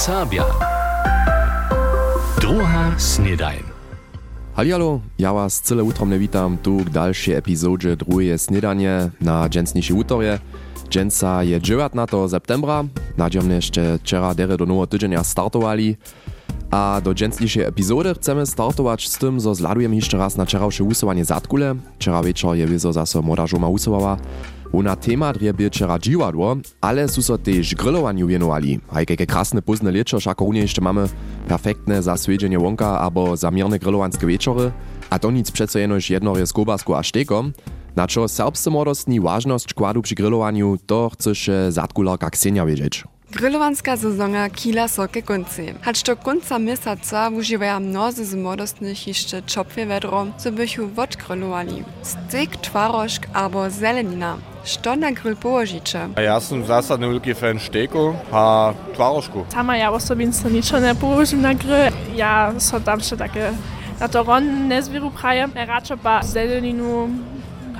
Serbia. Druga snedajn. Halialo, ja was cyle utromne witam tu k dalszej epizodzie drugie snedanie na dżęsniejsze utorje. Dżęsa je 19 septembra, nadziomne jeszcze wczera dere do nowo tydzienia startowali. A do dżęsniejszej epizody chcemy startować z tym, że zladujemy jeszcze raz na wczorajsze usuwanie zatkule. Wczera wieczór je wizo zase młoda żoma usowała. Ona temat je byl wczera dziwadło, ale su so też grillowaniu wienowali. A jakie krasne późne lieczo, ako runie jeszcze mamy perfektne zaswiedzienie wonka albo zamierne grillowanskie wieczory. A to nic přece jenož jednore z kobasku a štekom. Na čo serbscy młodostni ważność kładu przy grillowaniu, to chcesz zatkularka Ksenia wiedzieć. Grillowanska sezona kila so ke konci. Hacz do końca miesiąca używają mnozy z młodostnych jeszcze czopwie wedro, co bychu odgrillowali. Steak, twarożk albo zelenina. Što na grill położycie? A ja sam zasadny wielki fan szteku, a twarożku. Sama ja osobinstvo ničo ne položim na grill. Ja so tam še také na to ron nezvieru prajem. Radšo pa zeleninu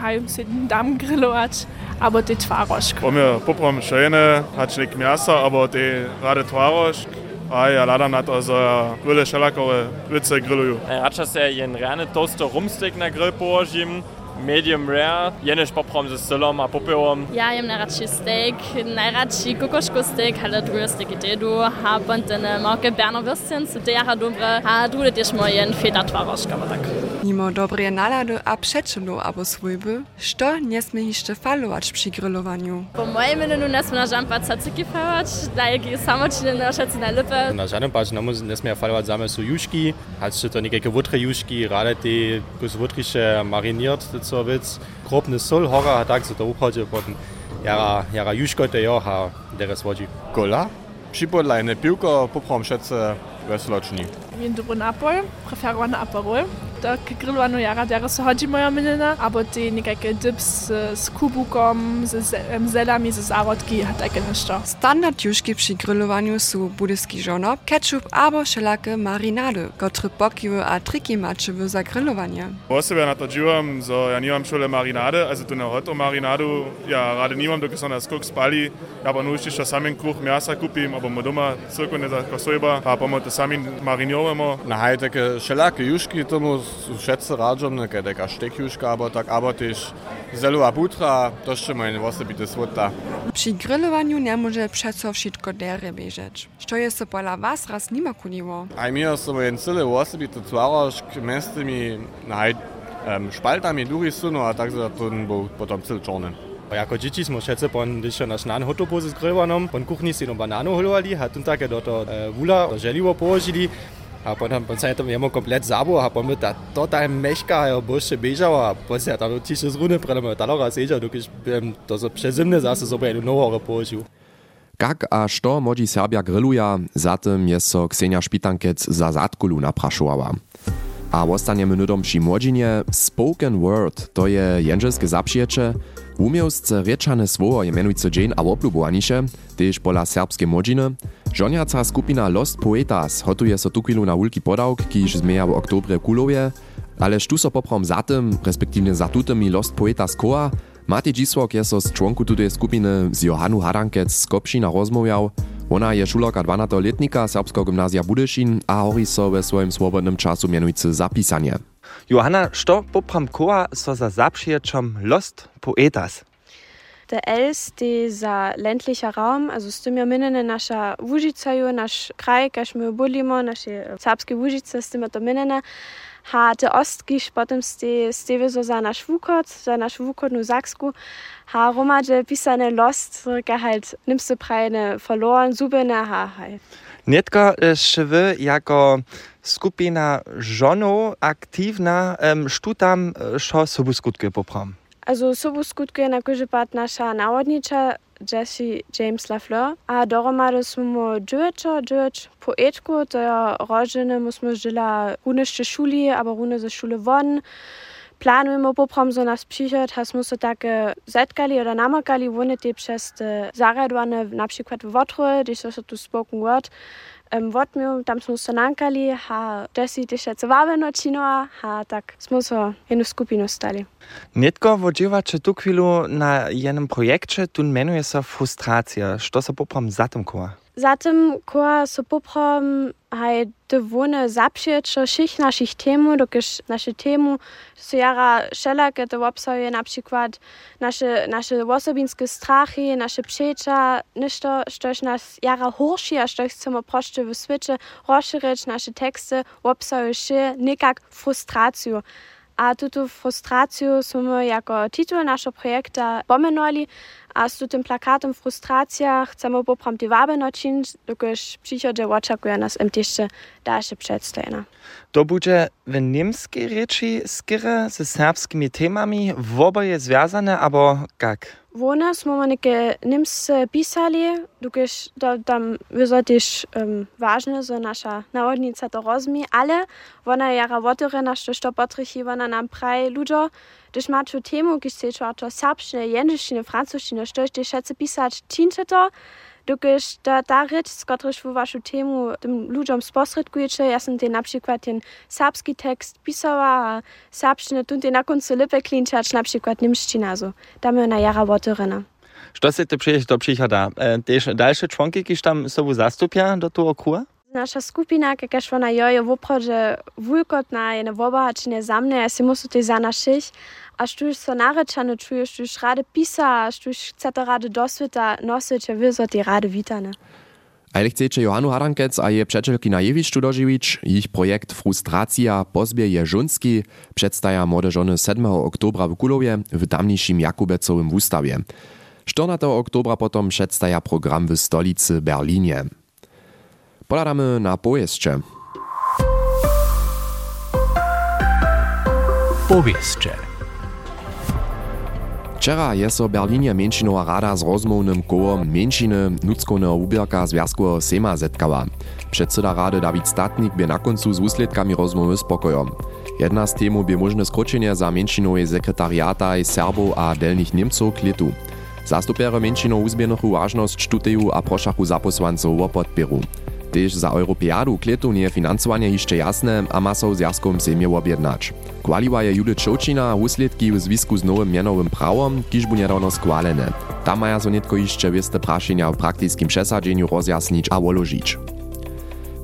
hajum si dam grillovať, abo ty tvarožk. Bo mir poprom schöne, hat nicht miasa, aber die rade twarożk. A ja ladam na to, że wiele szelakowe wice grilluju. Raczej se jen rany toaster rumstick na grill połožim. medium rare jenech papram se Salom a Popeom. Ja jem Narachi Steak, Narachi Kokoschkosteak halle duste Gededo ha an den Marke Berner Würstchen zu der ha dore ha dudet Dich moi en Federtwarrasch gawerdag. Mimo dobre nalady a przeczulu abo swójby, što nie sme hište falovať pri grilowaniu. Po mojem menu nie sme na žampa cacyky falovať, dajky samočiny nošaci na lipe. Na žádném páči nie sme falovať záme sú jušky, hačte to nekajke vutre jušky, rade ty kus vutriše mariniert, co vec. Kropne sol, hora, tak sa to uchodže potom. Jara, jara juškote jo, ha, deres vodži. Kola? Připodlajne pivko, poprom šetce vesloční. Vindru napoj, preferovane aperol. Do grillowanu jara deres so chodzi moja menina, abo ty niekajke dips z, z kubukom, z, z em, zelami, z zarodki, a takie nešto. Standard juszki przy grillowaniu są budyski żonop, ketchup albo wszelakie marinady, które pokiły a triki maczyły za grillowanie. Osobe na to dziwam, że ja nie mam szule marinady, also tu na hoto marinadu, ja rade nie mam, dokąd na skok spali, ja pa nuž jeszcze samym kruch miasa kupim, abo mo doma cirko ne za kosojba, a pa mo to sami marinujemo. Na haj takie wszelakie juszki, tomu všetce radžom, neke taka štek juška, abo tak, abo też zelová butra, to jeszcze moje osobite svota. Przy grillowaniu nie może przeco wszystko dere bieżeć. Što je so pola was raz nima kuniło? A mi są jen cyle osobite twarożk, między mi, na haj, um, špaltami długi suno, a tak za to był potom cel czarny. A jako dzieci smo všetce pon dyšo na šnan hotopozy z grillovanom, pon kuchni si no bananu holovali, a tun také do to e, vula, želivo položili, a potom pon sa to jemo komplet zabo, a pon ta total meška, a bože bežal, a pon sa tam tiše z rune predame, talora sežal, dokiž to so přezimne zase sobe jednu novore položil. Kak a što modzi Serbia grilluja, zatem je so Ksenia Špitankec za zatkulu naprašowała. A ostaniemy nudom przy młodzinie Spoken Word, to je jędrzelskie zapřijecze, umiejsce riečane słowo je menujúce dzień a oblubowaniše, tež pola serbskie młodziny. Żoniaca skupina Lost Poetas hotuje so tukwilu na wulki podawk, kiž zmeja w oktobre kulowie, ale štu so poprom za tym, respektywnie za tutymi Lost Poetas koa, Matej Dzisłok je so z członku tutej skupiny z Johanu Hadankec z Kopšina rozmawiał. Ona je šuloka 12-letnika Serbskiego Gymnazja Budyšin a hori so we swoim swobodnym czasu mianujcy zapisanie. Johanna, što popram koa so za zapřiečom Lost Poetas? der Els dieser ländlicher Raum, also Stimjaminene nasza Wujicaju, nasz kraj, kaśmy bulimo, nasze serbskie äh, Wujice, Stimatominene, ha te ostki, potem ste, stevezo za nasz Wukot, za nasz Wukot nu Saksku, ha romadze pisane lost, ge halt nimste prajne verloren, subene ha halt. Netka äh, Szywy jako skupina żoną aktywna ähm, sztutam, äh, szo sobie skutki poprom. Also sobu skutku je na kužepat naša navodniča Jesse James Lafleur. A dohromady smo džuečo, džueč poetku, to je rožene, smo žila runešte šuli, aber rune ze šule von. Planujemo poprom so nas přišet, ha smo se také zetkali oder namakali, vone te přes zaradovane, například v Votrue, když se tu spoken word, Um, Vodmil, tam smo se nankali, a Jesse ti še cevaveno činova, a tak smo so eno skupino stali. Netko vodživa če tu kvilu na enem projekče, tu menuje se frustracija. Što se popram za tem koa? Zatem, ko so poprom haj te wone zapšieče všich našich tému, dokiž naše tému su jara všelaké to obsahuje napríklad naše, naše osobinské strachy, naše přeča, nešto, štož nás jara horší a što chceme prošte v svete rozšíriť naše texty, obsahuje še nekak frustraciju. A tuto frustraciju smo jako titul našego projekta pomenuli, a z tym plakatem frustracja chcemy popram die Wabe naczynić, dokiż przychodzie oczekuje nas im jeszcze dalsze przedstawienia. To będzie w niemskiej rzeczy skiery ze serbskimi temami w oboje związane, albo jak? Wone smo manike Nimsce pisali, dokiż to tam wyso też um, ważne, że nasza nawodnica to rozumie, ale ona jara wotore, što što potrychi, ona nam praje ludzo, gdyż ma tu temu, gdyż se to serbszczyny, jędzyszczyny, francuszczyny, što jeszcze szece pisać, czyńcie to, dokiż ta, ta rzecz, z których w waszą temu tym ludziom sposredkujecie, ja sam ten na przykład ten serbski tekst pisała, a serbszczynę tu na końcu lipę klinczać, na przykład niemszczyna, so. Tam na jara wotorena. Što se te przyjść do przychoda? E, też dalsze członki, kiż tam sobą zastupia do tego kura? Nasza skupina, jakaż ona joje w oprodzie wulkotna, je na wobahačine za mne, si musu tej za našich, a štuž so narečane čuješ, štuž rade pisa, a štuž chcete rade do sveta vy so ti rade chcecie Johanu Harankec a je przeczelki na Jewiszczu dożywić, ich projekt Frustracja pozbieje żunski przedstawia młode żony 7 oktobra w Kulowie w tamniejszym Jakubecowym wustawie. 14 oktobra potom przedstawia program w stolicy Berlinie. Poladamy na pojeździe. Powieszcze. Wczera je so Berlinie Mięcinowa rada z rozmownym kołom Mięciny nuckoneho ubierka Związkowego Sejma zetkała. Przedseda rady Dawid Statnik by na końcu z úsledkami rozmowy spokojom. Jedna z temu by możne skročenie za Mięcinowej sekretariata Serbów a delnych Niemców k letu. Zastupere Mięcinow uzbienuchu ważność sztuteju a proszachu zaposłanców o podpieru. Tež za Europeadu kletu nie financowanie jeszcze jasne, a ma w zjazkom sejmie objednać. Kwaliła je Judith Šočina úsledki w związku z nowym mianowym prawom, kiż bu niedawno skłalene. Tam maja so netko jeszcze wieste praszenia w praktycznym przesadzeniu rozjasnić a woložić.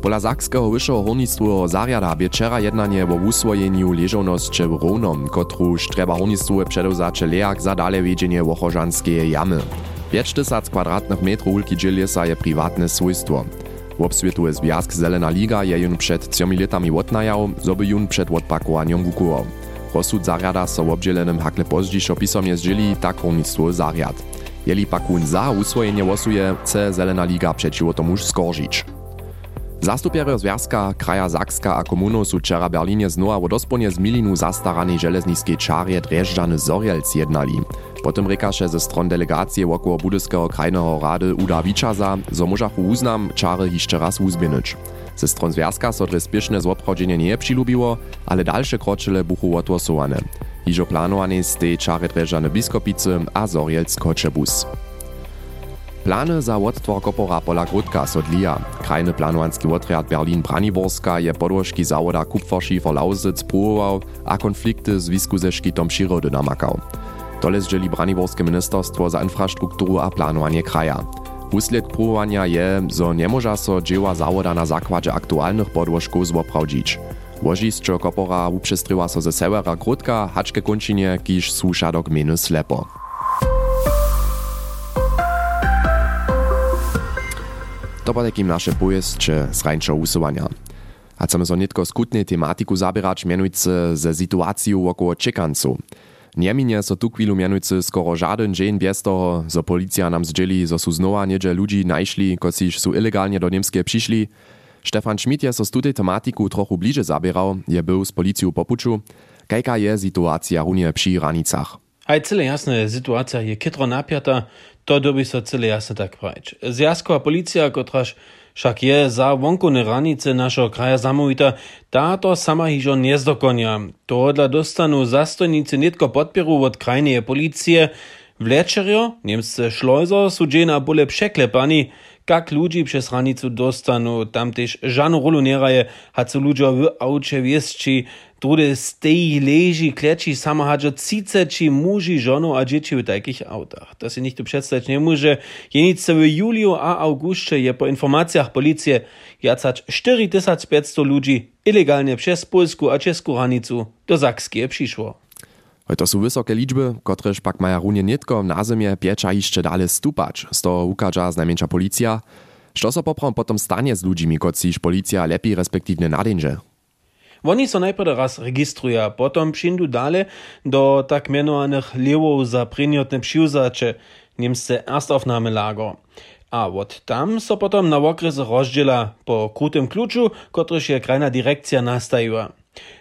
Pola Sakskeho wyższego hornictwowego zariada bie wczera jednanie o uswojeniu leżoności w Rovnom, kotruż trzeba hornictwowe przedewzacze lejak za dale wiedzienie Łochożanskie jamy. 5000 kwadratnych metrów ulki dżelisa je prywatne swojstwo. Wobswietuje Związk Zelena Liga je jun przed trzemi latami odnajał, zoby jun przed odpakowaniem wukuwał. Rozsud zariada so obdzielenym hakle pozdzišo pisomnie zdzieli tak rolnictwo zariad. Jeli pakun za uswojenie łosuje, chce Zelena Liga przeciwko tomu skoržić. Zastupiery Związka, Kraja Sakska a komunów su wczera Berlinie znowa o dosponie z milinu zastaranej żelezniskiej czarje Dreżdżany Zorielc jednali. Potem rekaše ze stron delegacije wokoło Budyskiego Krajnego Rady Uda Wiczaza, zo uznam czary jeszcze raz uzbinyć. Ze stron Związka so dres zobchodzenie nie przylubiło, ale dalsze kroczyle buchu otłosowane. Hižo planowane z tej czary Dreżdżany Biskopicy a Zorielc Koczebus. Plany za odtwór kopora pola Grudka sodlija. Krajny planowanski odriad Berlin-Braniborska je podłożki zawoda Kupferski for Lausic próbował, a konflikty z wisku ze szkitom przyrody namakał. Tole zdzieli Braniborskie Ministerstwo za infrastrukturu a planowanie kraja. Usled próbowania je, zo nie może so dzieła zawoda na zakładzie aktualnych podłożków zoprawdzić. Łożiszczo kopora uprzestryła so ze severa Grudka, haczke kończynie, kiż susza do gminy Slepo. To pa takim naše pojezdče z rańszego usuwania. A chcemy so nitko skutnej tematiku zabierać, mianujcy ze sytuacją około czekanców. Nieminie so tu chwilu mianujcy skoro żaden dzień bez toho, policja nam zdzieli, zo su znowa niedzie ludzi najszli, kociż su ilegalnie do Niemskie przyszli. Stefan Schmidt je so z tematiku trochu bliže zabierał, je był z policją po puczu. Kajka je sytuacja runie przy ranicach. Aj cyle jasne, sytuacja je kytro napiata, to cyle jasne tak prać. Zjazkowa policja, kotraż však je za wonkone ranice našeho kraja zamówita, táto sama hižo nezdokonia. Tohodla dostanu zastojnicy nitko podpieru od krajnej policie. Vlečerio, Niemsce šlojzo, su džena bole překlepani, kak ludzi przez ranicu dostanu, tam też żanu rolu nie raje, hacu ludzie w aucie Trudy stej leži, kleči, samo hadžo ciceči muži, žonu a dzieci w takich autach. To się nikt przedstawić nie może. Jenice w juliu a augustie je po informacjach policji jacać 4500 ludzi ilegalnie przez polsku a czeską granicu do Sakskie przyszło. To są wysokie liczby, kotreż pak maja runie nitko na zimie piecza jeszcze dalej stupać. Z toho ukaża znajmniejsza policja. Co so poprom potom stanie z ludźmi, kociż policja lepiej respektywnie nadęże? Oni so najprv raz registruja, potom přindu dale do tak menovaných levov za prinjotne přiuzače, Niemce Erstaufnahmelager. A od tam so potom na okres rozdziela po krutym kluczu, kotryż je krajna direkcja nastajiła.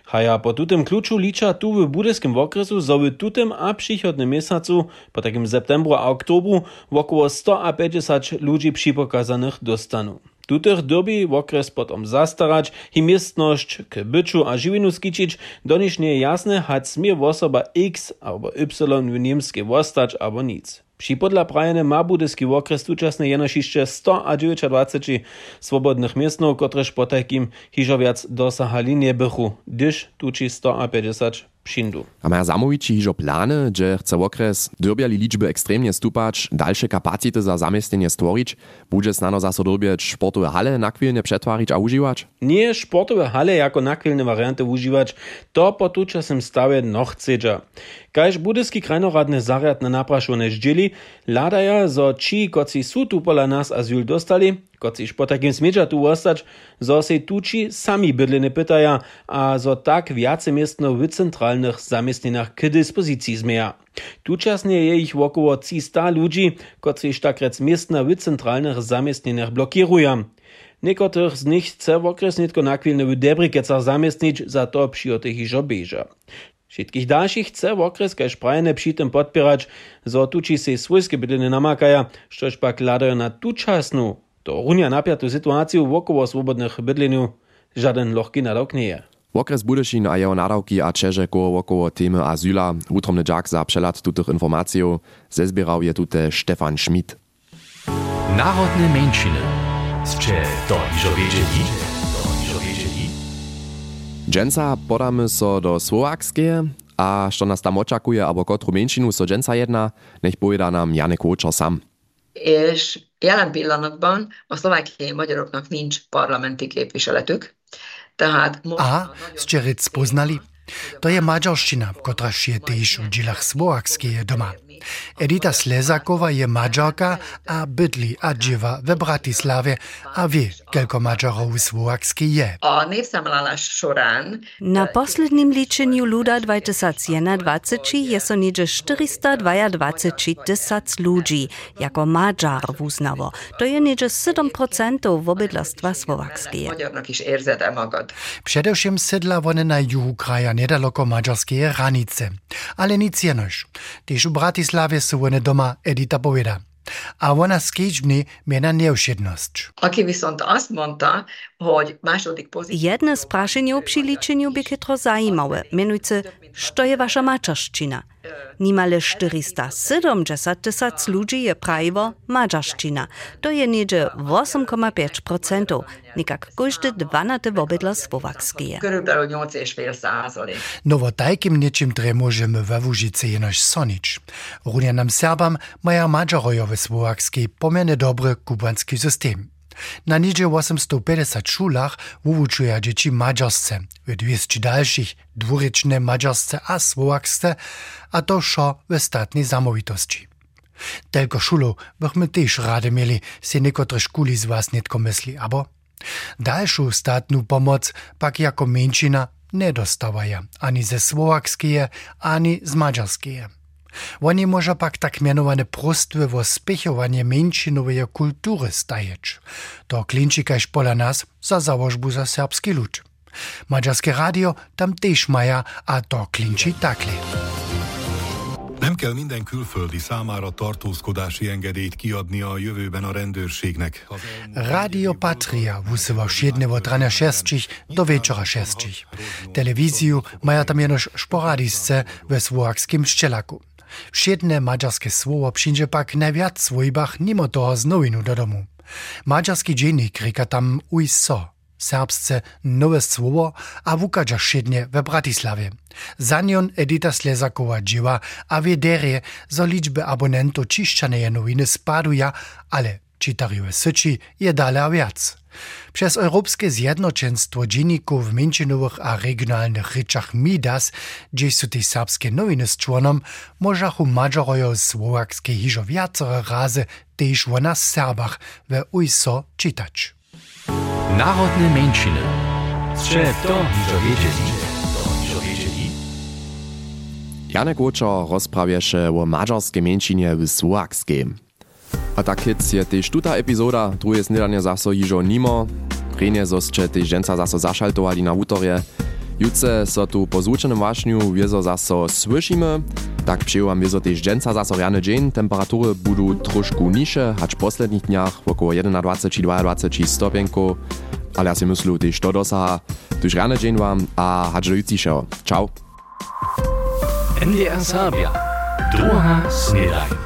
Haja po tutym kluczu licza tu w budyskim okresu, zo w tutym a przychodnym miesiącu, po takim septembru a oktobru, około 150 ludzi przypokazanych dostanu. Tutor doby v okres potom zastarać i miestnosť k byču a živinu skičić, doniž nie je jasne, hač smie osoba X albo Y v niemskie vostać albo nic. Przypodla prajene ma budyski w okres tuczasny jenoś jeszcze 100 a 920 swobodnych miestnów, kotreż po takim hiżowiac dosahali nie bychu, gdyż tuczy 150 přindu. A maja zamowici hižo plany, że chce okres dyrbiali liczby ekstremnie stupać, dalsze kapacity za zamiestnienie stvorić, bude snano zaso dyrbieć sportowe hale nakwilnie przetwarić a używać? Nie sportowe hale jako nakwilne warianty używać, to po tučasnym stawie noch chcedza. Kaž budyski krajnoradny zariad na naprašone ždželi, ladaja, zo či, koci su tu pola nas azyl dostali, kociž po takim smedža tu ostać, zo se tuči sami bydliny pytaja, a zo tak viace miestno w centralnych zamiestninach k dyspozycji zmeja. Tučasnie je ich około 300 ludzi, kociž tak rec miestna w centralnych zamiestninach blokiruja. Niekotrych z nich chce w okres nitko nakwilne w Debrikecach zamiestnić, za to przyjotych. Všetkých dalších chce okres kaž prajene při tym podpierać, zo tuči si svojske bydliny namakaja, štož pak ladajo na tučasnu, to runia napiatú situáciu wokoło swobodnych bydleniu, żaden lohký nadawk nie je. Okres Budyšin a jeho nadawki a čežeko wokoło temy azyla, utromny dżak za przelat tutych informacji, zezbierał je tute Stefan Schmidt. Narodne mężczyny. Zcze to iżo wiedzieli? Dženca podamy so do Słowakskie, a što nas tam očakuje, abo kotru menšinu so dženca jedna, nech poveda nám Janek Vóčor sam. És jelen pillanatban a szlovákiai magyaroknak nincs parlamenti képviseletük, tehát most... Aha, ste rec poznali? To je maďarština, kotraž je tiež v džilách Slovakskie doma. Edita Slezakowa je Mađarka a bydli a dživa w Bratislave a wie, kelko Mađarov Słowakski je. Na poslednim ličenju luda 2021 je so niedzie 422 tysac ludzi jako Mađar uznało. To je niedzie 7% w obydlastwa słowackie. Przedewším sedla one na juhu kraja nedaleko mađarskiej hranice. Ale nic jenož. Tyž u Bratislave sú one doma, Edita poveda. A vona skýčbni miena nevšednosť. Aký by som to asmonta, hoď második pozíciu... Jedne z prašenie o přiličeniu by ketro zajímavé, menujúce, što je vaša mačaščina – Nimale 470 tysac ludzi je prawo mađarščina. To je niedzie 8,5%, nikak każdy dwanate wobydla słowakskie. No wo takim niečím tre môžeme we Vúžice jenož sonič. Runia nam Serbam maja mađarojowe słowakskie pomerne dobry kubanski system. Na nižje 850 šolah uvučuje dječi mađarske, v 200 daljših dvorečne mađarske a slovakske, a to šo v statni zamovitosti. Telko šolov bihme tež rade imeli, se nekotre škuli z vas netko misli, abo? Daljšu statnu pomoc pak jako menšina ne dostavajo, ani ze slovakskije, ani z mađarskije. Oni może pak tak mianowane prostwy wo spěchovanie menšinowej kultury stajeć. To klinči kaž pola nas za założbu za serbski lud. Maďarské radio tam tež maja, a to klinči takle. Nem kell minden külföldi számára tartózkodási engedélyt kiadni a jövőben a rendőrségnek. Radio Patria wusywał siednewo drania šestčich do wieczora šestčich. Telewizju maja tam jenoż sporadisce we słowakskim szczelaku. Všedne maďarské słowo przyjdzie pak najwiac w swojbach mimo toho z do domu. Maďarski dziennik rika tam uj so. serbsce nowe słowo, a wukadża szydnie we Bratislavie. Za nią Edita Slezakowa dzieła, a wiederie, zo liczby abonentów ciszczanej nowiny spaduje, ale czytariwe syci je dalej a. Przez Europejskie Zjednoczeństwo Dzienników Międzynowych a Regionalnych Ryczach Midas, gdzie są te serbskie nowiny z członom, możachu Madżarojo Słowakskie hiżo wiacore razy też o nas Serbach we ujso czytać. Narodne mężczyny. Strze to hiżo wiedzieli. Janek Łuczo rozprawieše o mađarskiej mężczynie w Słowakskiej. A tak hic je tež tuta epizoda, druhé snedanie zaso jižo nimo. Prejne zosče tež ženca zaso zašaltovali na útorje. Jutce so tu po zvučenom vášňu zaso tak přeju wiezo tež ženca zaso riane dzień. Temperatury budú trošku niže, hač v posledných dniach około 21 či 22 stopienko. Ale ja si myslю, tež to dosaha. Tuž riane dzień vám a hač do jutříšeho. Čau. NDR Sabia. Druga snedaj.